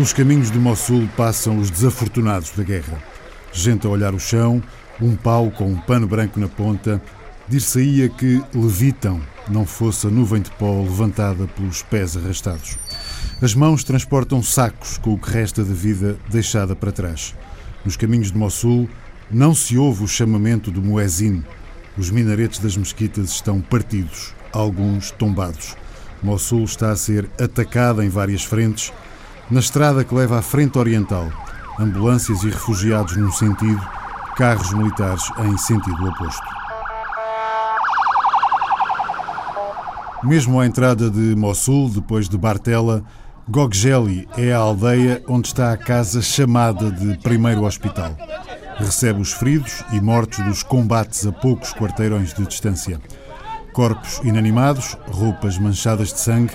Pelos caminhos de Mossul passam os desafortunados da guerra. Gente a olhar o chão, um pau com um pano branco na ponta, dir-se-ia que levitam, não fosse a nuvem de pó levantada pelos pés arrastados. As mãos transportam sacos com o que resta da vida deixada para trás. Nos caminhos de Mossul não se ouve o chamamento do muezin. Os minaretes das mesquitas estão partidos, alguns tombados. Mossul está a ser atacada em várias frentes. Na estrada que leva à frente oriental, ambulâncias e refugiados num sentido, carros militares em sentido oposto. Mesmo à entrada de Mossul, depois de Bartela, Gogjeli é a aldeia onde está a casa chamada de primeiro hospital. Recebe os feridos e mortos dos combates a poucos quarteirões de distância. Corpos inanimados, roupas manchadas de sangue,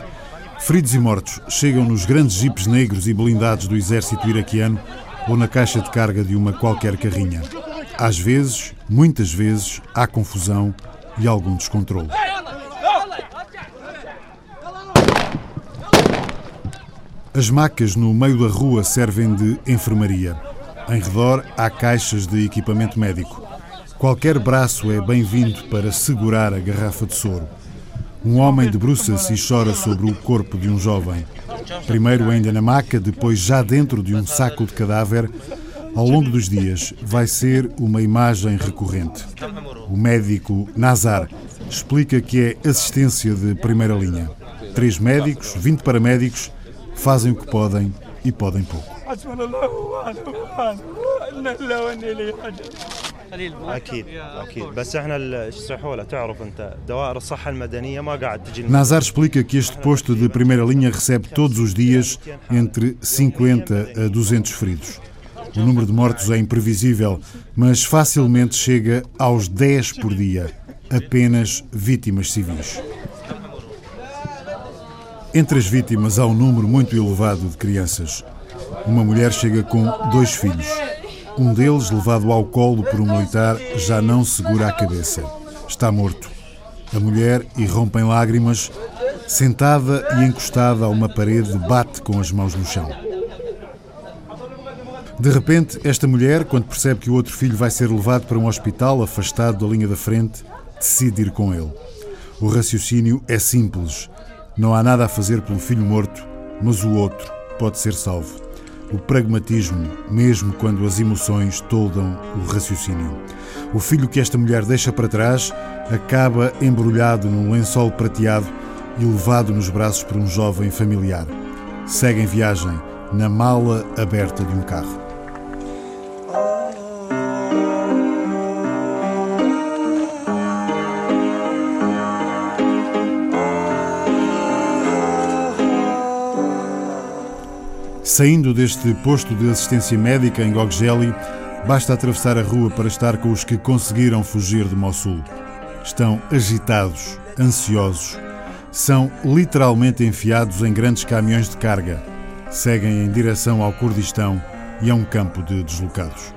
feridos e mortos chegam nos grandes jipes negros e blindados do exército iraquiano ou na caixa de carga de uma qualquer carrinha. Às vezes, muitas vezes, há confusão e algum descontrole. As macas no meio da rua servem de enfermaria. Em redor há caixas de equipamento médico. Qualquer braço é bem-vindo para segurar a garrafa de soro. Um homem debruça-se e chora sobre o corpo de um jovem. Primeiro ainda na maca, depois já dentro de um saco de cadáver. Ao longo dos dias, vai ser uma imagem recorrente. O médico Nazar explica que é assistência de primeira linha. Três médicos, 20 paramédicos fazem o que podem e podem pouco. اكيد اكيد بس احنا السحوله تعرف انت دوائر الصحه المدنيه ما قاعد تجي Nazar explica que este posto de primeira linha recebe todos os dias entre 50 a 200 feridos. O número de mortos é imprevisível, mas facilmente chega aos 10 por dia, apenas vítimas civis. Entre as vítimas há um número muito elevado de crianças. Uma mulher chega com dois filhos. Um deles, levado ao colo por um militar, já não segura a cabeça. Está morto. A mulher irrompe em lágrimas, sentada e encostada a uma parede, bate com as mãos no chão. De repente, esta mulher, quando percebe que o outro filho vai ser levado para um hospital afastado da linha da frente, decide ir com ele. O raciocínio é simples. Não há nada a fazer pelo filho morto, mas o outro pode ser salvo. O pragmatismo, mesmo quando as emoções toldam o raciocínio. O filho que esta mulher deixa para trás acaba embrulhado num lençol prateado e levado nos braços por um jovem familiar. Segue em viagem na mala aberta de um carro. Saindo deste posto de assistência médica em Gogjeli, basta atravessar a rua para estar com os que conseguiram fugir de Mossul. Estão agitados, ansiosos. São literalmente enfiados em grandes caminhões de carga. Seguem em direção ao Kurdistão e a um campo de deslocados.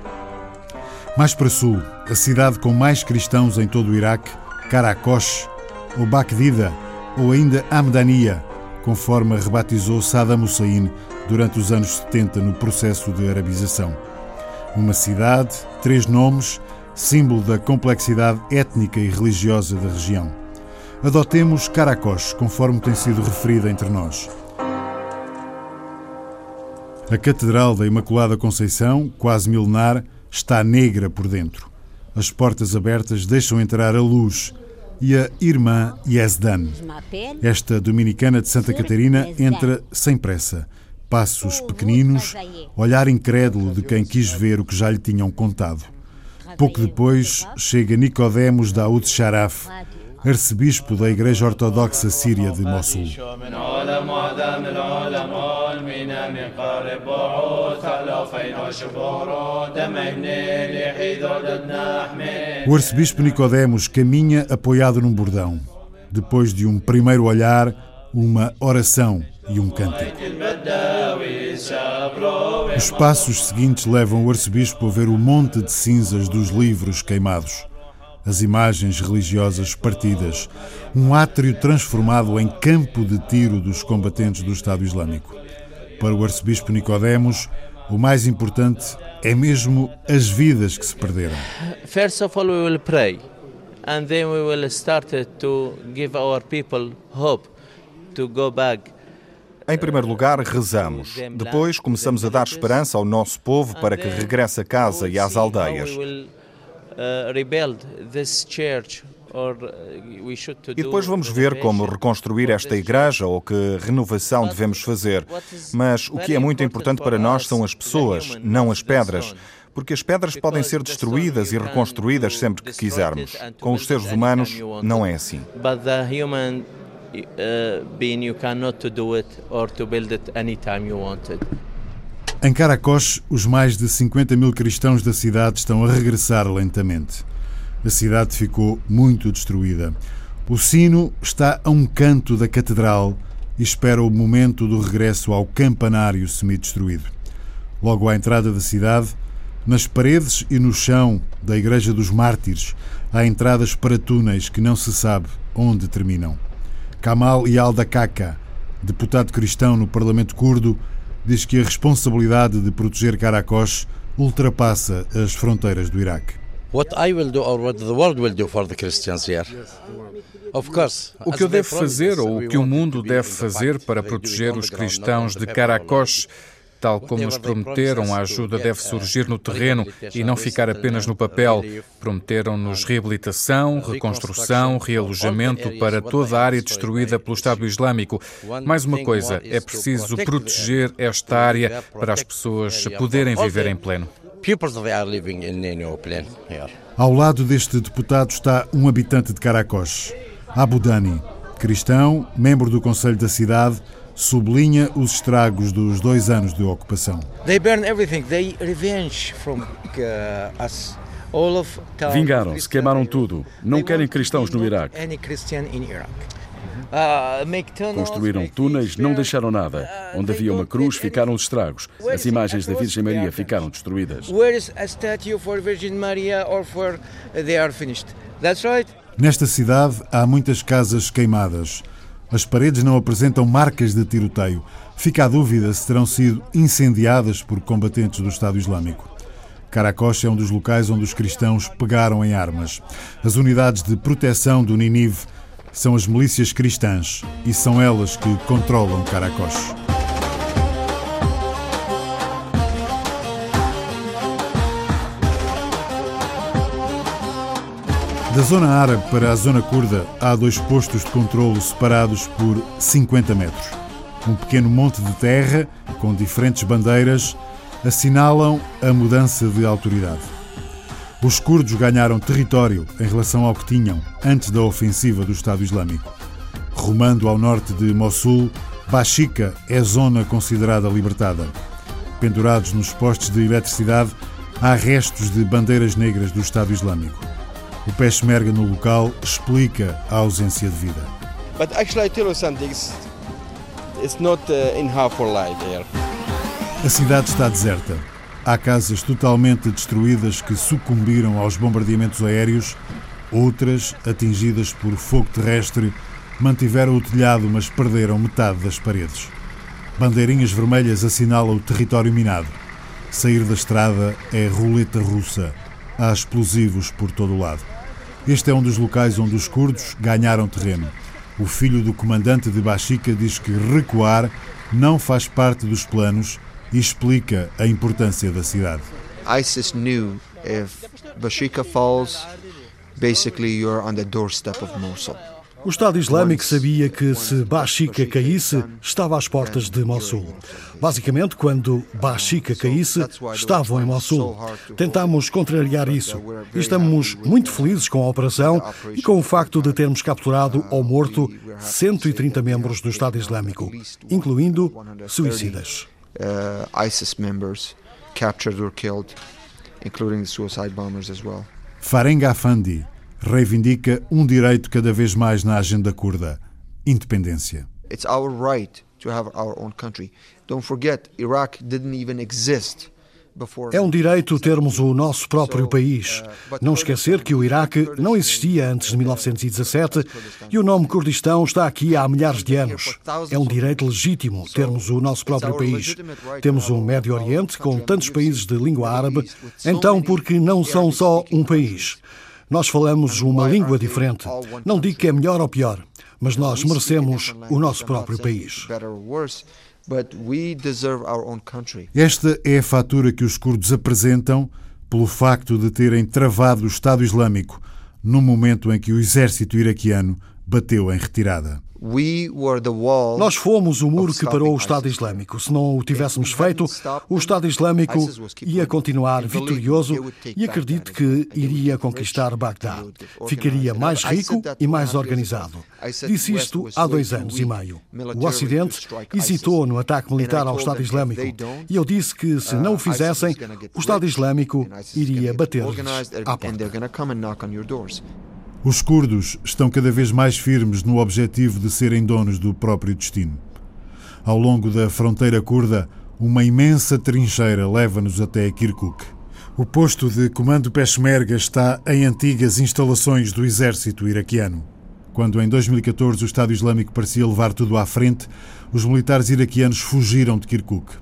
Mais para sul, a cidade com mais cristãos em todo o Iraque, Karakosh, ou Bakdida, ou ainda Amdania, conforme rebatizou Saddam Hussein durante os anos 70 no processo de arabização. Uma cidade, três nomes, símbolo da complexidade étnica e religiosa da região. Adotemos Caracos, conforme tem sido referida entre nós. A Catedral da Imaculada Conceição, quase milenar, está negra por dentro. As portas abertas deixam entrar a luz e a irmã Yezdan. Esta dominicana de Santa Catarina entra sem pressa. Passos pequeninos, olhar incrédulo de quem quis ver o que já lhe tinham contado. Pouco depois chega Nicodemos Daoud Sharaf, arcebispo da Igreja Ortodoxa Síria de Mossul. O arcebispo Nicodemos caminha apoiado num bordão. Depois de um primeiro olhar, uma oração e um cântico. Os passos seguintes levam o arcebispo a ver o monte de cinzas dos livros queimados, as imagens religiosas partidas, um átrio transformado em campo de tiro dos combatentes do Estado Islâmico. Para o arcebispo Nicodemos, o mais importante é mesmo as vidas que se perderam. First of all, we will pray, and then we will start to give our people hope to go back. Em primeiro lugar, rezamos. Depois, começamos a dar esperança ao nosso povo para que regresse a casa e às aldeias. E depois vamos ver como reconstruir esta igreja ou que renovação devemos fazer. Mas o que é muito importante para nós são as pessoas, não as pedras porque as pedras podem ser destruídas e reconstruídas sempre que quisermos. Com os seres humanos, não é assim. Em Caracos, os mais de 50 mil cristãos da cidade estão a regressar lentamente. A cidade ficou muito destruída. O sino está a um canto da catedral e espera o momento do regresso ao campanário semi-destruído. Logo à entrada da cidade, nas paredes e no chão da Igreja dos Mártires, há entradas para túneis que não se sabe onde terminam. Kamal Yalda Kaka, deputado cristão no Parlamento Curdo, diz que a responsabilidade de proteger Caracos ultrapassa as fronteiras do Iraque. What I will do or what the world will do for the Christians here. Of course, o que eu devo fazer ou o que o mundo deve fazer para proteger os cristãos de Caracos Tal como nos prometeram, a ajuda deve surgir no terreno e não ficar apenas no papel. Prometeram-nos reabilitação, reconstrução, realojamento para toda a área destruída pelo Estado Islâmico. Mais uma coisa, é preciso proteger esta área para as pessoas poderem viver em pleno. Ao lado deste deputado está um habitante de Caracos, Abu Dhani, cristão, membro do Conselho da cidade, sublinha os estragos dos dois anos de ocupação. Uh, Vingaram-se, queimaram tudo. Não querem cristãos no Iraque. Uh, Construíram túneis, não deixaram nada. Uh, Onde havia uma cruz, ficaram os estragos. As imagens da Virgem Maria ficaram destruídas. Nesta cidade há muitas casas queimadas. As paredes não apresentam marcas de tiroteio. Fica a dúvida se terão sido incendiadas por combatentes do Estado Islâmico. Caracos é um dos locais onde os cristãos pegaram em armas. As unidades de proteção do Ninive são as milícias cristãs e são elas que controlam Caracos. Da zona árabe para a zona curda há dois postos de controlo separados por 50 metros. Um pequeno monte de terra, com diferentes bandeiras, assinalam a mudança de autoridade. Os curdos ganharam território em relação ao que tinham antes da ofensiva do Estado Islâmico. Rumando ao norte de Mossul, Bashika é zona considerada libertada. Pendurados nos postes de eletricidade, há restos de bandeiras negras do Estado Islâmico. O Peshmerga no local explica a ausência de vida. But actually I tell you something, it's not uh, in half for life here. A cidade está deserta. Há casas totalmente destruídas que sucumbiram aos bombardeamentos aéreos, outras, atingidas por fogo terrestre, mantiveram o telhado, mas perderam metade das paredes. Bandeirinhas vermelhas assinalam o território minado. Sair da estrada é roleta russa. Há explosivos por todo o lado. Este é um dos locais onde os curdos ganharam terreno. O filho do comandante de Bashika diz que recuar não faz parte dos planos e explica a importância da cidade. ISIS knew if Bashika falls, basically you're on the doorstep of Mosul. O Estado Islâmico sabia que se Bashika caísse, estava às portas de Mossul. Basicamente, quando Bashika caísse, estavam em Mossul. Tentámos contrariar isso. E estamos muito felizes com a operação e com o facto de termos capturado ou morto 130 membros do Estado Islâmico, incluindo suicidas. Uh, ISIS members captured or killed, including suicide bombers as well. Farenga Afandi reivindica um direito cada vez mais na agenda curda: independência. It's our right to have our own country. Don't forget, Iraq didn't even exist É um direito termos o nosso próprio país. Não esquecer que o Iraque não existia antes de 1917 e o nome Kurdistão está aqui há milhares de anos. É um direito legítimo termos o nosso próprio país. Temos um Médio Oriente com tantos países de língua árabe, então porque não são só um país. Nós falamos uma língua diferente. Não digo que é melhor ou pior, mas nós merecemos o nosso próprio país. Esta é a fatura que os curdos apresentam pelo facto de terem travado o Estado Islâmico no momento em que o exército iraquiano bateu em retirada. Nós fomos o muro que parou o Estado Islâmico. Se não o tivéssemos feito, o Estado Islâmico ia continuar vitorioso e acredito que iria conquistar Bagdá. Ficaria mais rico e mais organizado. Disse isto há dois anos e meio. O Ocidente hesitou no ataque militar ao Estado Islâmico e eu disse que se não o fizessem, o Estado Islâmico iria bater-lhes à porta. Os curdos estão cada vez mais firmes no objetivo de serem donos do próprio destino. Ao longo da fronteira curda, uma imensa trincheira leva-nos até Kirkuk. O posto de comando Peshmerga está em antigas instalações do exército iraquiano. Quando em 2014 o Estado Islâmico parecia levar tudo à frente, os militares iraquianos fugiram de Kirkuk.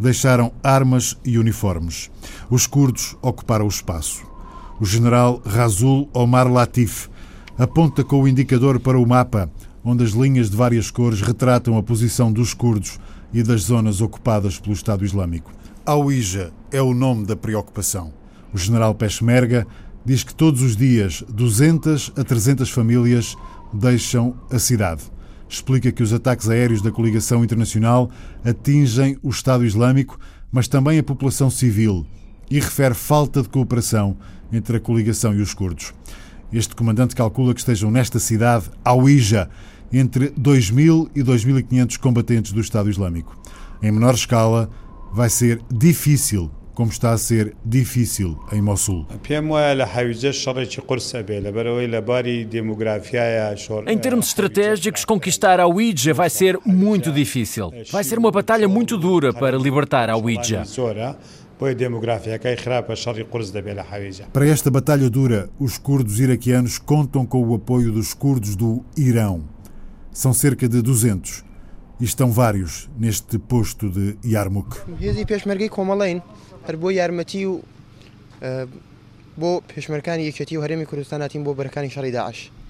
Deixaram armas e uniformes. Os curdos ocuparam o espaço. O general Razul Omar Latif aponta com o indicador para o mapa, onde as linhas de várias cores retratam a posição dos curdos e das zonas ocupadas pelo Estado Islâmico. Aouija é o nome da preocupação. O general Peshmerga diz que todos os dias 200 a 300 famílias deixam a cidade. Explica que os ataques aéreos da coligação internacional atingem o Estado Islâmico, mas também a população civil, e refere falta de cooperação entre a coligação e os curdos. Este comandante calcula que estejam nesta cidade, Aouija, entre 2.000 e 2.500 combatentes do Estado Islâmico. Em menor escala, vai ser difícil, como está a ser difícil em Mossul. Em termos estratégicos, conquistar a vai ser muito difícil. Vai ser uma batalha muito dura para libertar a. Para esta batalha dura, os curdos iraquianos contam com o apoio dos curdos do Irão. São cerca de 200 e estão vários neste posto de Yarmouk.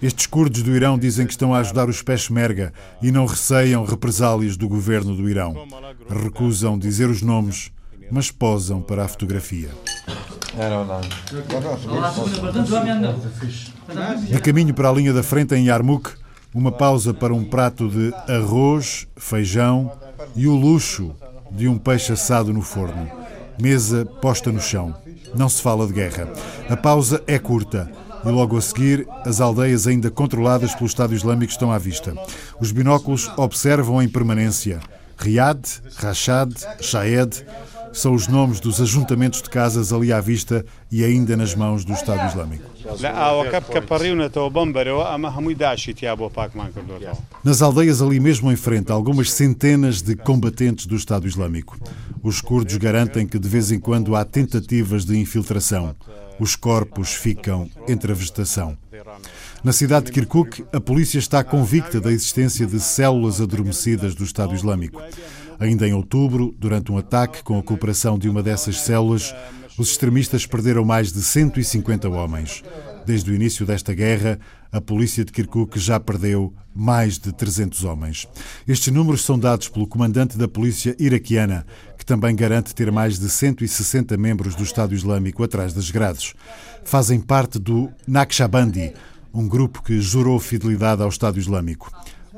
Estes curdos do Irão dizem que estão a ajudar os Peshmerga e não receiam represálias do governo do Irão. Recusam dizer os nomes mas posam para a fotografia. De caminho para a linha da frente em Yarmouk, uma pausa para um prato de arroz, feijão e o luxo de um peixe assado no forno. Mesa posta no chão. Não se fala de guerra. A pausa é curta. E logo a seguir, as aldeias ainda controladas pelo Estado Islâmico estão à vista. Os binóculos observam em permanência Riad, Rashad, Shaed, são os nomes dos ajuntamentos de casas ali à vista e ainda nas mãos do Estado Islâmico. Nas aldeias ali mesmo em frente, algumas centenas de combatentes do Estado Islâmico. Os curdos garantem que de vez em quando há tentativas de infiltração. Os corpos ficam entre a vegetação. Na cidade de Kirkuk, a polícia está convicta da existência de células adormecidas do Estado Islâmico. Ainda em outubro, durante um ataque com a cooperação de uma dessas células, os extremistas perderam mais de 150 homens. Desde o início desta guerra, a polícia de Kirkuk já perdeu mais de 300 homens. Estes números são dados pelo comandante da polícia iraquiana, que também garante ter mais de 160 membros do Estado Islâmico atrás das grades. Fazem parte do Naqshbandi, um grupo que jurou fidelidade ao Estado Islâmico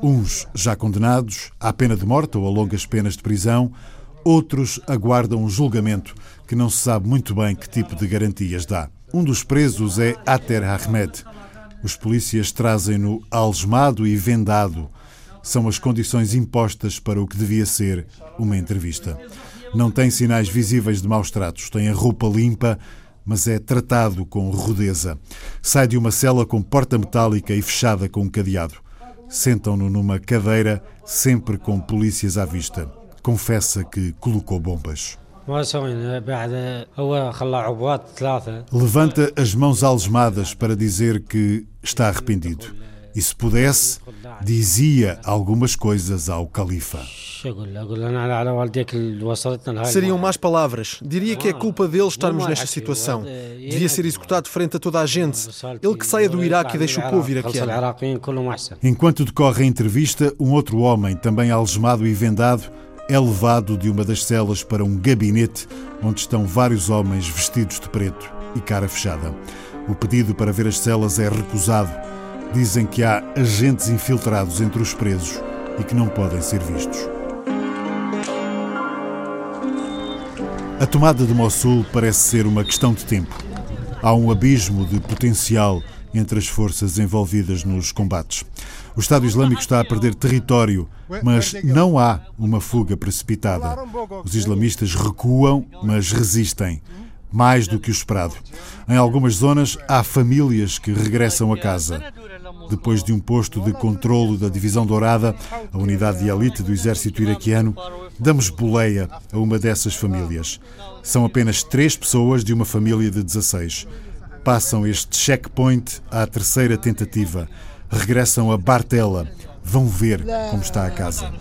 uns já condenados à pena de morte ou a longas penas de prisão, outros aguardam um julgamento que não se sabe muito bem que tipo de garantias dá. Um dos presos é Ater Ahmed. Os polícias trazem-no algemado e vendado. São as condições impostas para o que devia ser uma entrevista. Não tem sinais visíveis de maus tratos, tem a roupa limpa, mas é tratado com rudeza. Sai de uma cela com porta metálica e fechada com um cadeado. Sentam-no numa cadeira, sempre com polícias à vista. Confessa que colocou bombas. Levanta as mãos algemadas para dizer que está arrependido. E se pudesse, dizia algumas coisas ao califa. Seriam más palavras. Diria que é culpa dele estarmos nesta situação. Devia ser executado frente a toda a gente. Ele que saia do Iraque e deixe o povo iraquiano. Enquanto decorre a entrevista, um outro homem, também algemado e vendado, é levado de uma das celas para um gabinete onde estão vários homens vestidos de preto e cara fechada. O pedido para ver as celas é recusado. Dizem que há agentes infiltrados entre os presos e que não podem ser vistos. A tomada de Mossul parece ser uma questão de tempo. Há um abismo de potencial entre as forças envolvidas nos combates. O Estado Islâmico está a perder território, mas não há uma fuga precipitada. Os islamistas recuam, mas resistem. Mais do que o esperado. Em algumas zonas, há famílias que regressam a casa. Depois de um posto de controlo da Divisão Dourada, a unidade de elite do exército iraquiano, damos boleia a uma dessas famílias. São apenas três pessoas de uma família de 16. Passam este checkpoint à terceira tentativa. Regressam a Bartela. Vão ver como está a casa.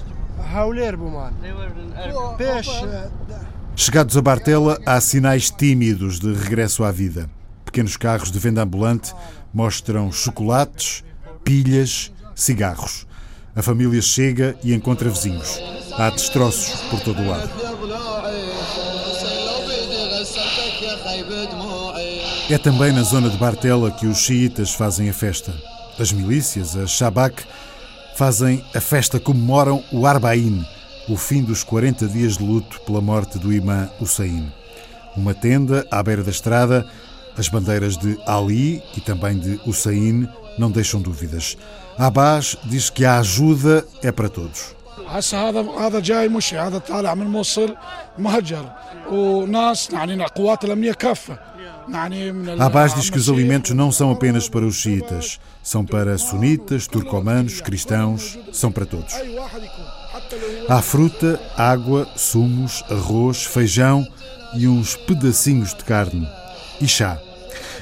Chegados a Bartela, há sinais tímidos de regresso à vida. Pequenos carros de venda ambulante mostram chocolates, pilhas, cigarros. A família chega e encontra vizinhos. Há destroços por todo o lado. É também na zona de Bartela que os xiitas fazem a festa. As milícias, a Shabak, fazem a festa, comemoram o Arbain, o fim dos 40 dias de luto pela morte do imã Hussein. Uma tenda à beira da estrada, as bandeiras de Ali e também de Hussein não deixam dúvidas. Abbas diz que a ajuda é para todos. هسه هذا هذا جاي مشي هذا طالع من موصل مهجر وناس يعني قوات الامنيه كافه Abbas diz que os alimentos não são apenas para os xiitas, são para sunitas, turcomanos, cristãos, são para todos. Há fruta, água, sumos, arroz, feijão e uns pedacinhos de carne. E chá.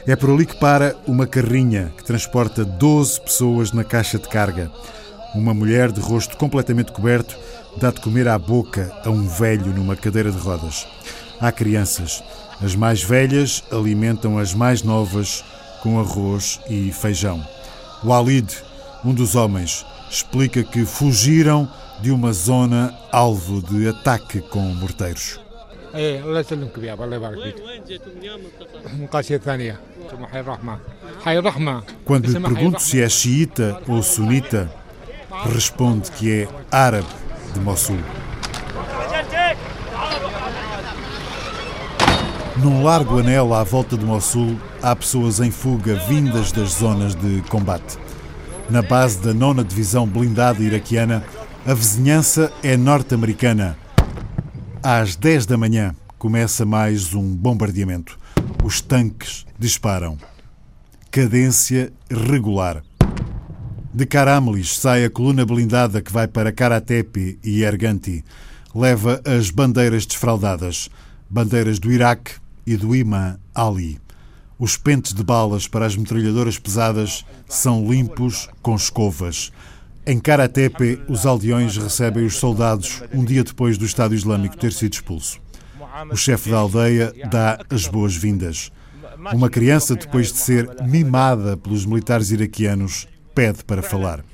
É por ali que para uma carrinha que transporta 12 pessoas na caixa de carga. Uma mulher de rosto completamente coberto dá de comer à boca a um velho numa cadeira de rodas. Há crianças. As mais velhas alimentam as mais novas com arroz e feijão. Walid, um dos homens, explica que fugiram de uma zona alvo de ataque com morteiros. Quando lhe pergunto se é xiita ou sunita, responde que é árabe de Mossul. Num largo anel à volta de Mossul, há pessoas em fuga vindas das zonas de combate. Na base da nona divisão blindada iraquiana, a vizinhança é norte-americana. Às 10 da manhã começa mais um bombardeamento. Os tanques disparam. Cadência regular. De Karamelis sai a coluna blindada que vai para Karatepe e Erganti. Leva as bandeiras desfraldadas, bandeiras do Iraque e do imã Ali. Os pentes de balas para as metralhadoras pesadas são limpos com escovas. Em Karatepe, os aldeões recebem os soldados um dia depois do Estado Islâmico ter sido expulso. O chefe da aldeia dá as boas-vindas. Uma criança, depois de ser mimada pelos militares iraquianos, pede para falar.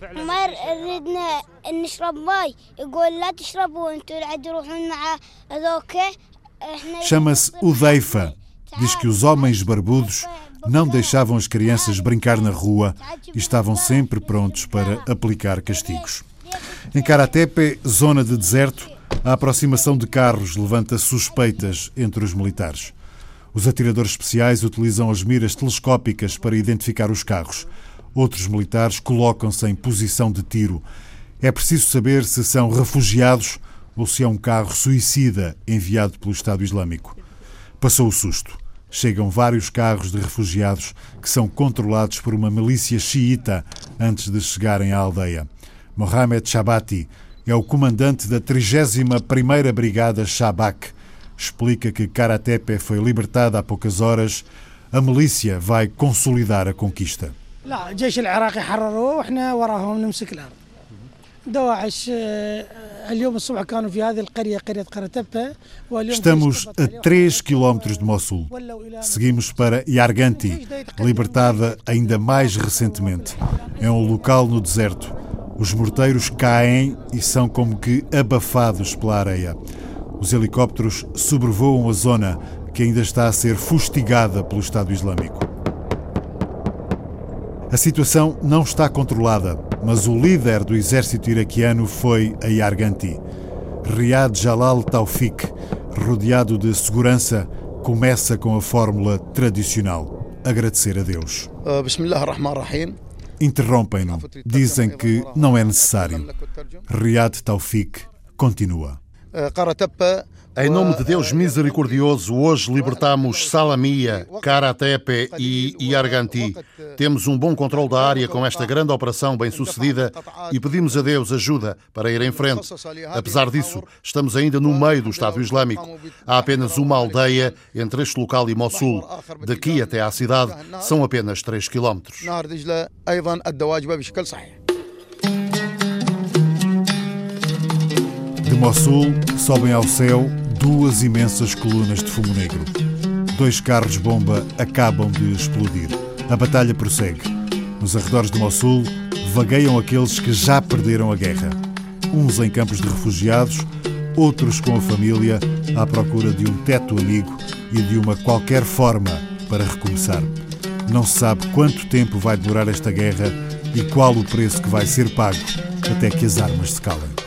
Chama-se Udeifa. Diz que os homens barbudos não deixavam as crianças brincar na rua e estavam sempre prontos para aplicar castigos. Em Karatepe, zona de deserto, a aproximação de carros levanta suspeitas entre os militares. Os atiradores especiais utilizam as miras telescópicas para identificar os carros. Outros militares colocam-se em posição de tiro. É preciso saber se são refugiados ou se é um carro suicida enviado pelo Estado Islâmico. Passou o susto. Chegam vários carros de refugiados que são controlados por uma milícia xiita antes de chegarem à aldeia. Mohamed Shabati é o comandante da 31ª Brigada Shabak, explica que Karatepe foi libertada há poucas horas. A milícia vai consolidar a conquista. Estamos a 3 quilómetros de Mossul. Seguimos para Yarganti, libertada ainda mais recentemente. É um local no deserto. Os morteiros caem e são como que abafados pela areia. Os helicópteros sobrevoam a zona que ainda está a ser fustigada pelo Estado Islâmico. A situação não está controlada, mas o líder do exército iraquiano foi a Yarganti. Riyad Jalal Taufik, rodeado de segurança, começa com a fórmula tradicional: agradecer a Deus. Interrompem-no. Dizem que não é necessário. Riyad Taufik continua. Em nome de Deus misericordioso, hoje libertamos Salamia, Karatepe e Iarganti. Temos um bom controle da área com esta grande operação bem-sucedida e pedimos a Deus ajuda para ir em frente. Apesar disso, estamos ainda no meio do Estado Islâmico. Há apenas uma aldeia entre este local e Mossul. Daqui até à cidade são apenas 3 quilómetros. De Mossul sobem ao céu duas imensas colunas de fumo negro. Dois carros-bomba acabam de explodir. A batalha prossegue. Nos arredores de Mossul vagueiam aqueles que já perderam a guerra. Uns em campos de refugiados, outros com a família à procura de um teto amigo e de uma qualquer forma para recomeçar. Não se sabe quanto tempo vai demorar esta guerra e qual o preço que vai ser pago até que as armas se calem.